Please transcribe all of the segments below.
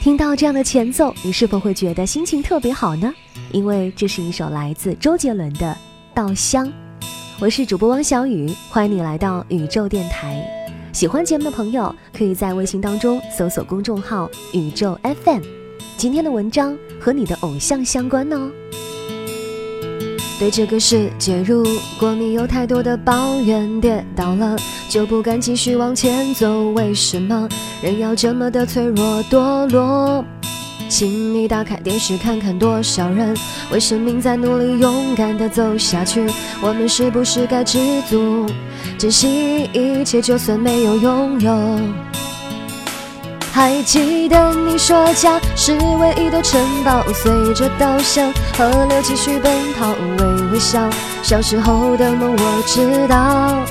听到这样的前奏，你是否会觉得心情特别好呢？因为这是一首来自周杰伦的《稻香》。我是主播汪小雨，欢迎你来到宇宙电台。喜欢节目的朋友，可以在微信当中搜索公众号“宇宙 FM”。今天的文章和你的偶像相关呢。对这个世界，如果你有太多的抱怨，跌倒了就不敢继续往前走。为什么人要这么的脆弱堕落？请你打开电视看看，多少人为生命在努力，勇敢的走下去。我们是不是该知足，珍惜一切，就算没有拥有？还记得你说家是唯一的城堡，随着稻香河流继续奔跑，微微笑。小时候的梦我知道，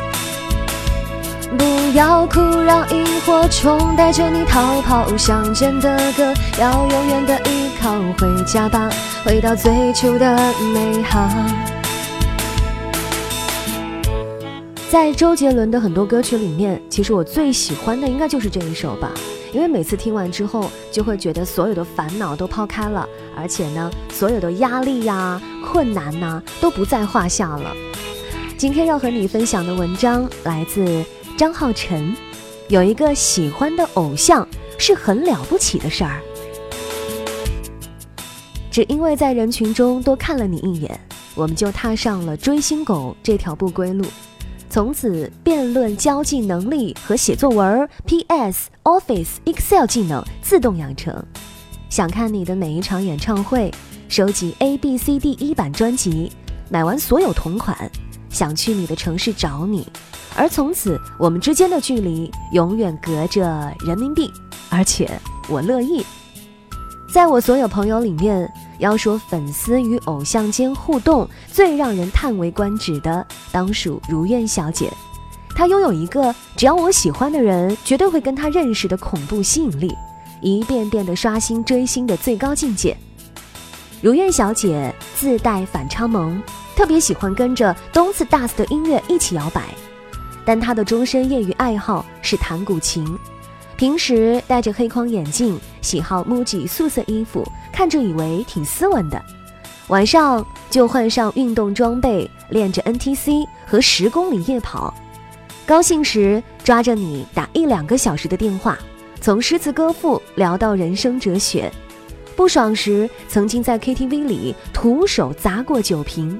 不要哭，让萤火虫带着你逃跑。乡间的歌要永远的依靠，回家吧，回到最初的美好。在周杰伦的很多歌曲里面，其实我最喜欢的应该就是这一首吧。因为每次听完之后，就会觉得所有的烦恼都抛开了，而且呢，所有的压力呀、困难呐都不在话下了。今天要和你分享的文章来自张浩晨，有一个喜欢的偶像是很了不起的事儿，只因为在人群中多看了你一眼，我们就踏上了追星狗这条不归路。从此，辩论交际能力和写作文、PS、Office、Excel 技能自动养成。想看你的每一场演唱会，收集 A、B、C、D 一版专辑，买完所有同款。想去你的城市找你，而从此我们之间的距离永远隔着人民币，而且我乐意。在我所有朋友里面。要说粉丝与偶像间互动最让人叹为观止的，当属如愿小姐。她拥有一个只要我喜欢的人，绝对会跟她认识的恐怖吸引力，一遍遍的刷新追星的最高境界。如愿小姐自带反差萌，特别喜欢跟着东次大 s 的音乐一起摇摆，但她的终身业余爱好是弹古琴。平时戴着黑框眼镜，喜好 MUJI 素色衣服，看着以为挺斯文的。晚上就换上运动装备，练着 NTC 和十公里夜跑。高兴时抓着你打一两个小时的电话，从诗词歌赋聊到人生哲学。不爽时曾经在 KTV 里徒手砸过酒瓶。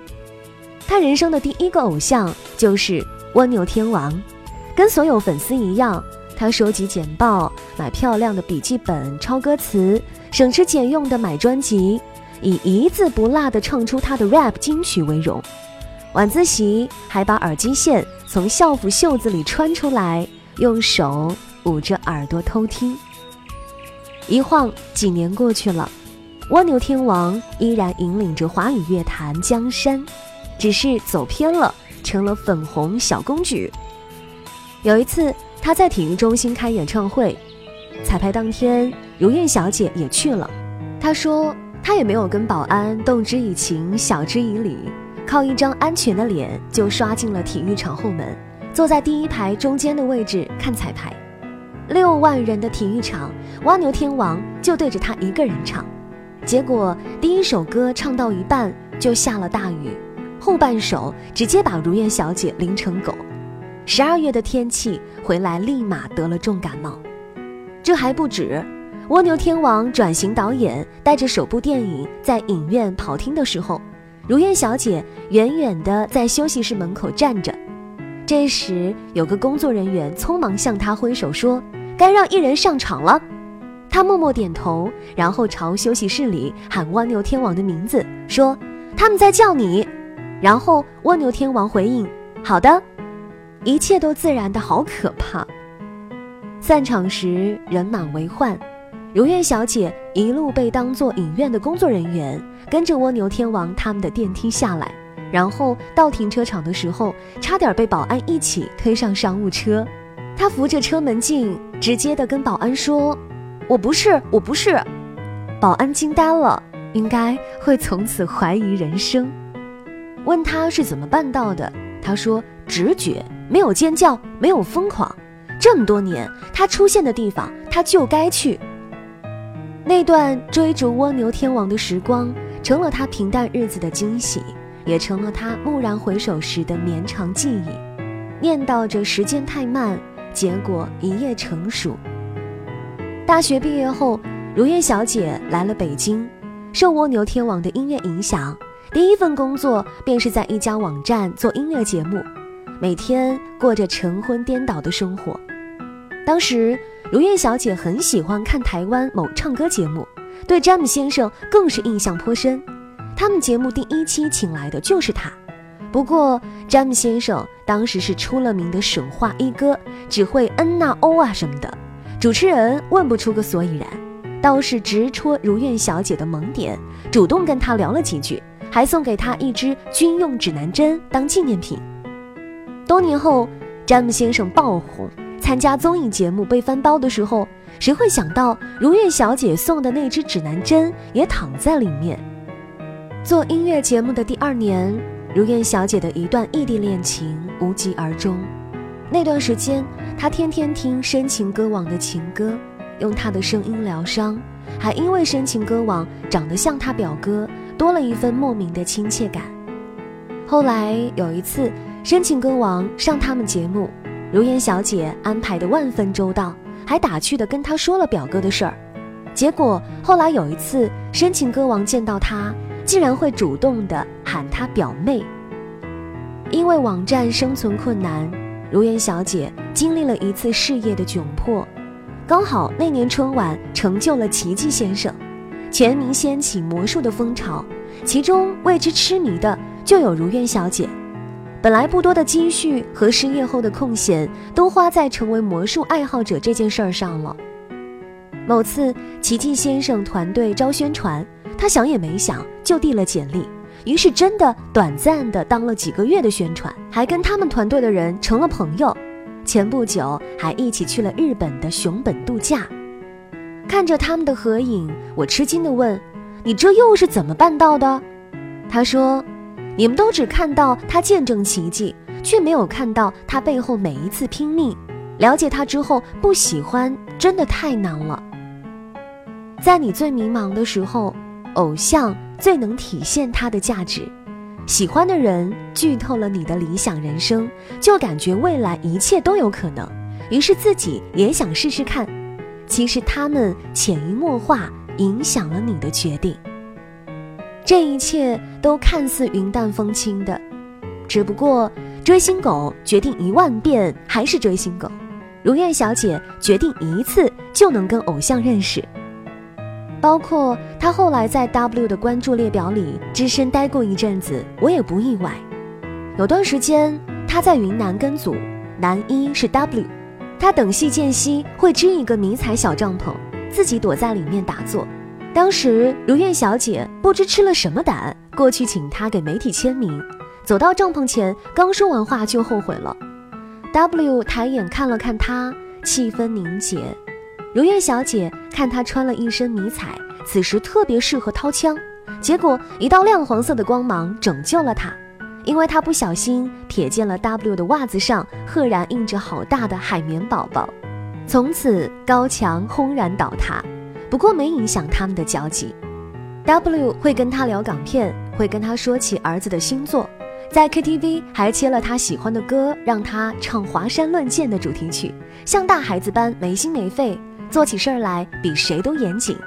他人生的第一个偶像就是蜗牛天王，跟所有粉丝一样。他收集简报，买漂亮的笔记本抄歌词，省吃俭用的买专辑，以一字不落的唱出他的 rap 金曲为荣。晚自习还把耳机线从校服袖子里穿出来，用手捂着耳朵偷听。一晃几年过去了，蜗牛天王依然引领着华语乐坛江山，只是走偏了，成了粉红小公举。有一次。他在体育中心开演唱会，彩排当天，如愿小姐也去了。她说，她也没有跟保安动之以情，晓之以理，靠一张安全的脸就刷进了体育场后门，坐在第一排中间的位置看彩排。六万人的体育场，蜗牛天王就对着他一个人唱，结果第一首歌唱到一半就下了大雨，后半首直接把如愿小姐淋成狗。十二月的天气，回来立马得了重感冒。这还不止，蜗牛天王转型导演，带着首部电影在影院跑厅的时候，如愿小姐远远的在休息室门口站着。这时，有个工作人员匆忙向他挥手说：“该让艺人上场了。”他默默点头，然后朝休息室里喊蜗牛天王的名字，说：“他们在叫你。”然后蜗牛天王回应：“好的。”一切都自然的好可怕。散场时人满为患，如愿小姐一路被当作影院的工作人员，跟着蜗牛天王他们的电梯下来，然后到停车场的时候，差点被保安一起推上商务车。她扶着车门镜，直接的跟保安说：“我不是，我不是。”保安惊呆了，应该会从此怀疑人生。问他是怎么办到的，他说：“直觉。”没有尖叫，没有疯狂，这么多年他出现的地方，他就该去。那段追逐蜗牛天王的时光，成了他平淡日子的惊喜，也成了他蓦然回首时的绵长记忆。念叨着时间太慢，结果一夜成熟。大学毕业后，如愿小姐来了北京，受蜗牛天王的音乐影响，第一份工作便是在一家网站做音乐节目，每天过着晨昏颠倒的生活。当时。如愿小姐很喜欢看台湾某唱歌节目，对詹姆先生更是印象颇深。他们节目第一期请来的就是他。不过，詹姆先生当时是出了名的神话一哥，只会嗯呐哦啊什么的，主持人问不出个所以然，倒是直戳如愿小姐的萌点，主动跟她聊了几句，还送给她一支军用指南针当纪念品。多年后，詹姆先生爆红。参加综艺节目被翻包的时候，谁会想到如愿小姐送的那支指南针也躺在里面？做音乐节目的第二年，如愿小姐的一段异地恋情无疾而终。那段时间，她天天听深情歌王的情歌，用她的声音疗伤，还因为深情歌王长得像她表哥，多了一份莫名的亲切感。后来有一次，深情歌王上他们节目。如烟小姐安排的万分周到，还打趣的跟他说了表哥的事儿。结果后来有一次，深情歌王见到他，竟然会主动的喊他表妹。因为网站生存困难，如烟小姐经历了一次事业的窘迫。刚好那年春晚成就了奇迹先生，全民掀起魔术的风潮，其中为之痴迷的就有如烟小姐。本来不多的积蓄和失业后的空闲，都花在成为魔术爱好者这件事儿上了。某次，奇迹先生团队招宣传，他想也没想就递了简历，于是真的短暂的当了几个月的宣传，还跟他们团队的人成了朋友。前不久还一起去了日本的熊本度假。看着他们的合影，我吃惊的问：“你这又是怎么办到的？”他说。你们都只看到他见证奇迹，却没有看到他背后每一次拼命。了解他之后，不喜欢真的太难了。在你最迷茫的时候，偶像最能体现他的价值。喜欢的人剧透了你的理想人生，就感觉未来一切都有可能，于是自己也想试试看。其实他们潜移默化影响了你的决定。这一切都看似云淡风轻的，只不过追星狗决定一万遍还是追星狗，如愿小姐决定一次就能跟偶像认识。包括她后来在 W 的关注列表里只身待过一阵子，我也不意外。有段时间她在云南跟组，男一是 W，她等戏间隙会支一个迷彩小帐篷，自己躲在里面打坐。当时如愿小姐不知吃了什么胆，过去请他给媒体签名。走到帐篷前，刚说完话就后悔了。W 抬眼看了看他，气氛凝结。如愿小姐看他穿了一身迷彩，此时特别适合掏枪。结果一道亮黄色的光芒拯救了他，因为他不小心瞥见了 W 的袜子上赫然印着好大的海绵宝宝。从此高墙轰然倒塌。不过没影响他们的交集。W 会跟他聊港片，会跟他说起儿子的星座，在 KTV 还切了他喜欢的歌，让他唱《华山论剑》的主题曲，像大孩子般没心没肺，做起事儿来比谁都严谨。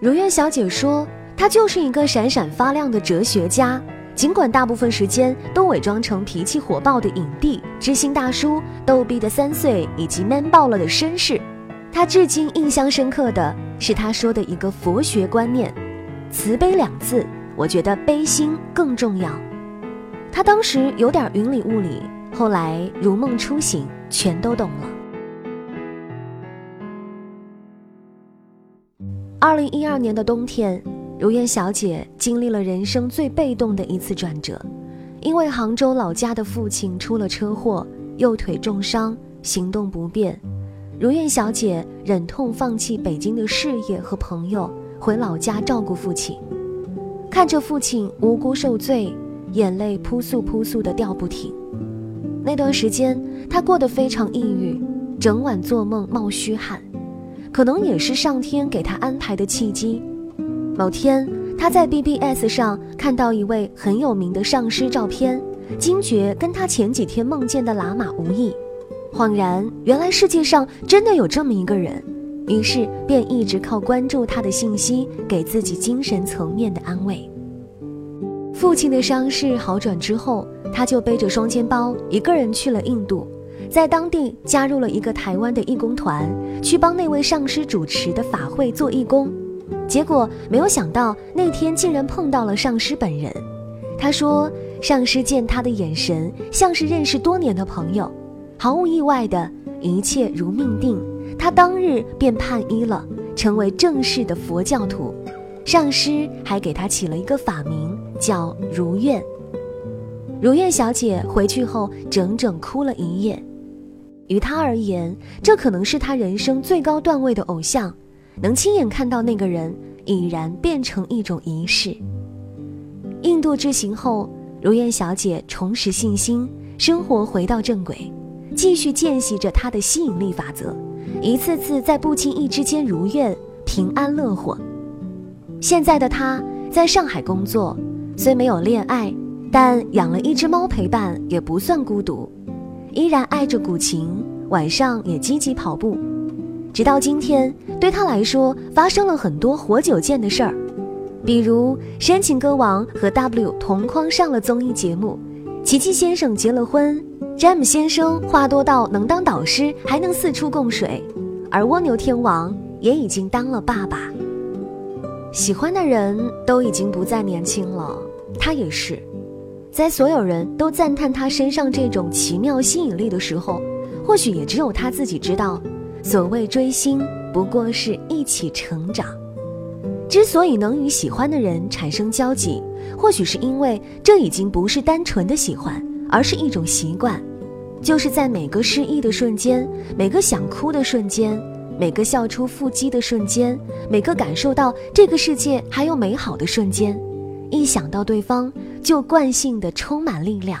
如愿小姐说，他就是一个闪闪发亮的哲学家，尽管大部分时间都伪装成脾气火爆的影帝、知心大叔、逗逼的三岁以及 man 爆了的绅士。他至今印象深刻的是他说的一个佛学观念：“慈悲两字，我觉得悲心更重要。”他当时有点云里雾里，后来如梦初醒，全都懂了。二零一二年的冬天，如愿小姐经历了人生最被动的一次转折，因为杭州老家的父亲出了车祸，右腿重伤，行动不便。如愿小姐忍痛放弃北京的事业和朋友，回老家照顾父亲。看着父亲无辜受罪，眼泪扑簌扑簌的掉不停。那段时间，她过得非常抑郁，整晚做梦冒虚汗。可能也是上天给她安排的契机。某天，她在 BBS 上看到一位很有名的上师照片，惊觉跟他前几天梦见的喇嘛无异。恍然，原来世界上真的有这么一个人。于是便一直靠关注他的信息，给自己精神层面的安慰。父亲的伤势好转之后，他就背着双肩包，一个人去了印度，在当地加入了一个台湾的义工团，去帮那位上师主持的法会做义工。结果没有想到，那天竟然碰到了上师本人。他说，上师见他的眼神像是认识多年的朋友，毫无意外的一切如命定。他当日便判一了，成为正式的佛教徒。上师还给他起了一个法名，叫如愿。如愿小姐回去后整整哭了一夜。于她而言，这可能是她人生最高段位的偶像，能亲眼看到那个人，已然变成一种仪式。印度之行后，如愿小姐重拾信心，生活回到正轨，继续践行着他的吸引力法则。一次次在不经意之间如愿平安乐活。现在的他在上海工作，虽没有恋爱，但养了一只猫陪伴也不算孤独。依然爱着古琴，晚上也积极跑步。直到今天，对他来说发生了很多活久见的事儿，比如深情歌王和 W 同框上了综艺节目，奇奇先生结了婚。詹姆先生话多到能当导师，还能四处供水，而蜗牛天王也已经当了爸爸。喜欢的人都已经不再年轻了，他也是。在所有人都赞叹他身上这种奇妙吸引力的时候，或许也只有他自己知道，所谓追星不过是一起成长。之所以能与喜欢的人产生交集，或许是因为这已经不是单纯的喜欢，而是一种习惯。就是在每个失意的瞬间，每个想哭的瞬间，每个笑出腹肌的瞬间，每个感受到这个世界还有美好的瞬间，一想到对方就惯性的充满力量。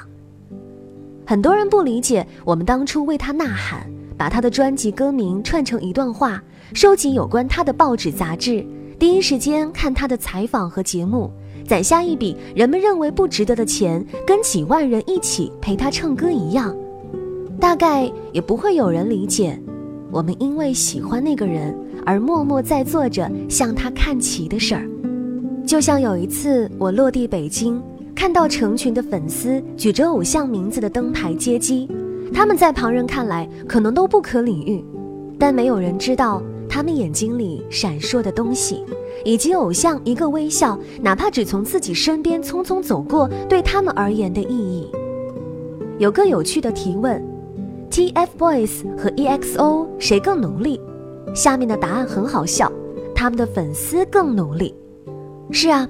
很多人不理解我们当初为他呐喊，把他的专辑歌名串成一段话，收集有关他的报纸杂志，第一时间看他的采访和节目，攒下一笔人们认为不值得的钱，跟几万人一起陪他唱歌一样。大概也不会有人理解，我们因为喜欢那个人而默默在做着向他看齐的事儿。就像有一次我落地北京，看到成群的粉丝举着偶像名字的灯牌接机，他们在旁人看来可能都不可理喻，但没有人知道他们眼睛里闪烁的东西，以及偶像一个微笑，哪怕只从自己身边匆匆走过，对他们而言的意义。有个有趣的提问。TFBOYS 和 EXO 谁更努力？下面的答案很好笑，他们的粉丝更努力。是啊，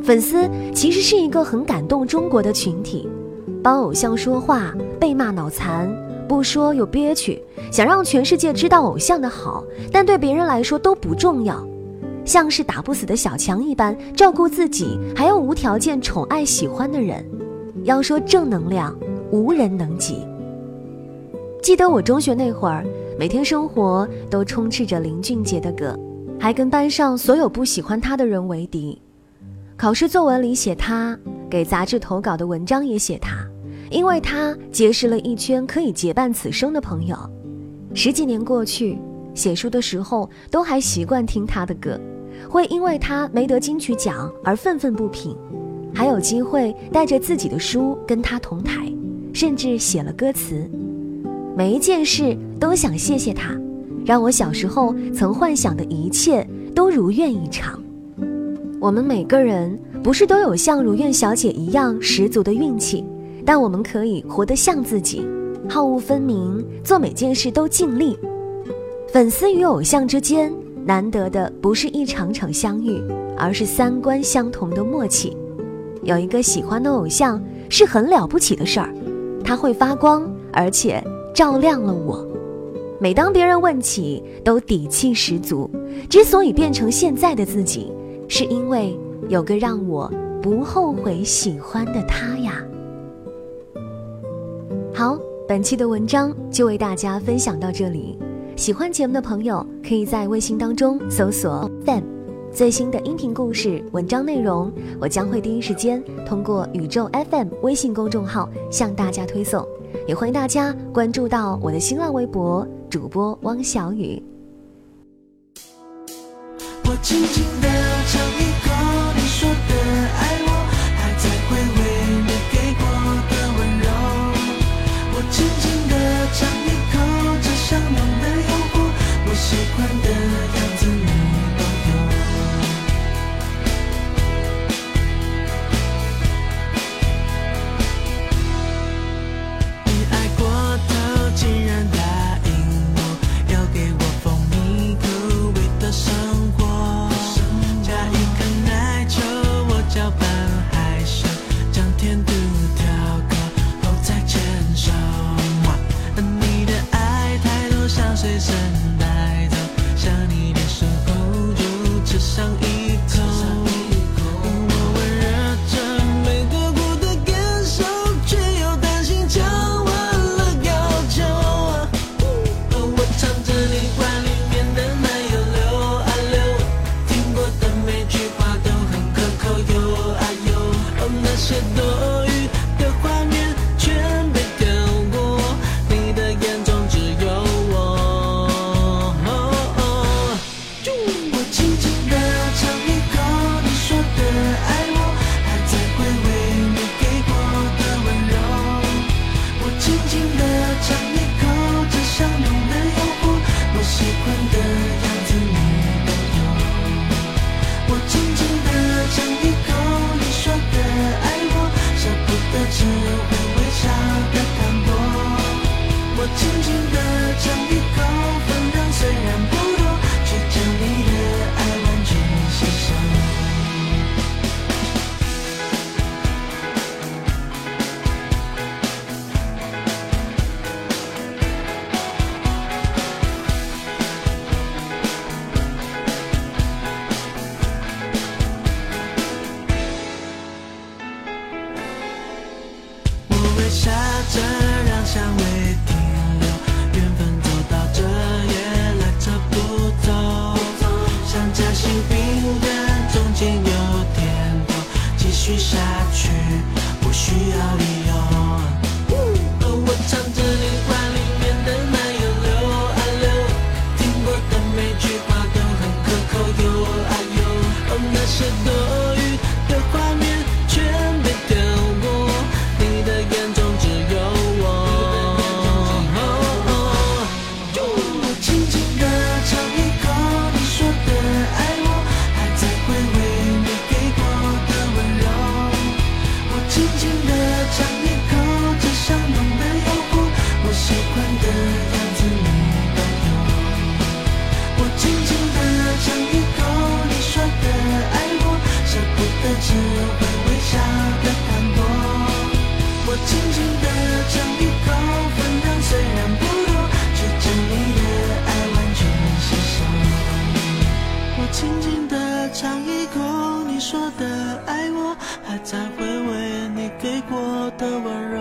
粉丝其实是一个很感动中国的群体，帮偶像说话被骂脑残，不说又憋屈，想让全世界知道偶像的好，但对别人来说都不重要，像是打不死的小强一般照顾自己，还要无条件宠爱喜欢的人。要说正能量，无人能及。记得我中学那会儿，每天生活都充斥着林俊杰的歌，还跟班上所有不喜欢他的人为敌。考试作文里写他，给杂志投稿的文章也写他，因为他结识了一圈可以结伴此生的朋友。十几年过去，写书的时候都还习惯听他的歌，会因为他没得金曲奖而愤愤不平，还有机会带着自己的书跟他同台，甚至写了歌词。每一件事都想谢谢他，让我小时候曾幻想的一切都如愿以偿。我们每个人不是都有像如愿小姐一样十足的运气，但我们可以活得像自己，好恶分明，做每件事都尽力。粉丝与偶像之间难得的不是一场场相遇，而是三观相同的默契。有一个喜欢的偶像是很了不起的事儿，他会发光，而且。照亮了我，每当别人问起，都底气十足。之所以变成现在的自己，是因为有个让我不后悔喜欢的他呀。好，本期的文章就为大家分享到这里。喜欢节目的朋友，可以在微信当中搜索 “fan”，最新的音频故事、文章内容，我将会第一时间通过宇宙 FM 微信公众号向大家推送。也欢迎大家关注到我的新浪微博主播汪小雨。我轻轻的尝一口你说的爱我，还在回味口这香浓的诱惑，我喜欢的样子续下去不需要理由。我唱着你话里面的奶油溜啊溜，听过的每句话都很可口哟啊哟。哦，那些我轻轻地尝一口这香浓的诱惑，我喜欢的样子你都有。我轻轻地尝一口你说的爱我，舍不得只会微笑的淡薄。我轻轻地尝一口，分量虽然不轻轻地尝一口你说的爱我，还在回味你给过的温柔。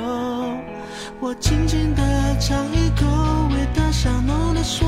我轻轻地尝一口，味道香浓的说，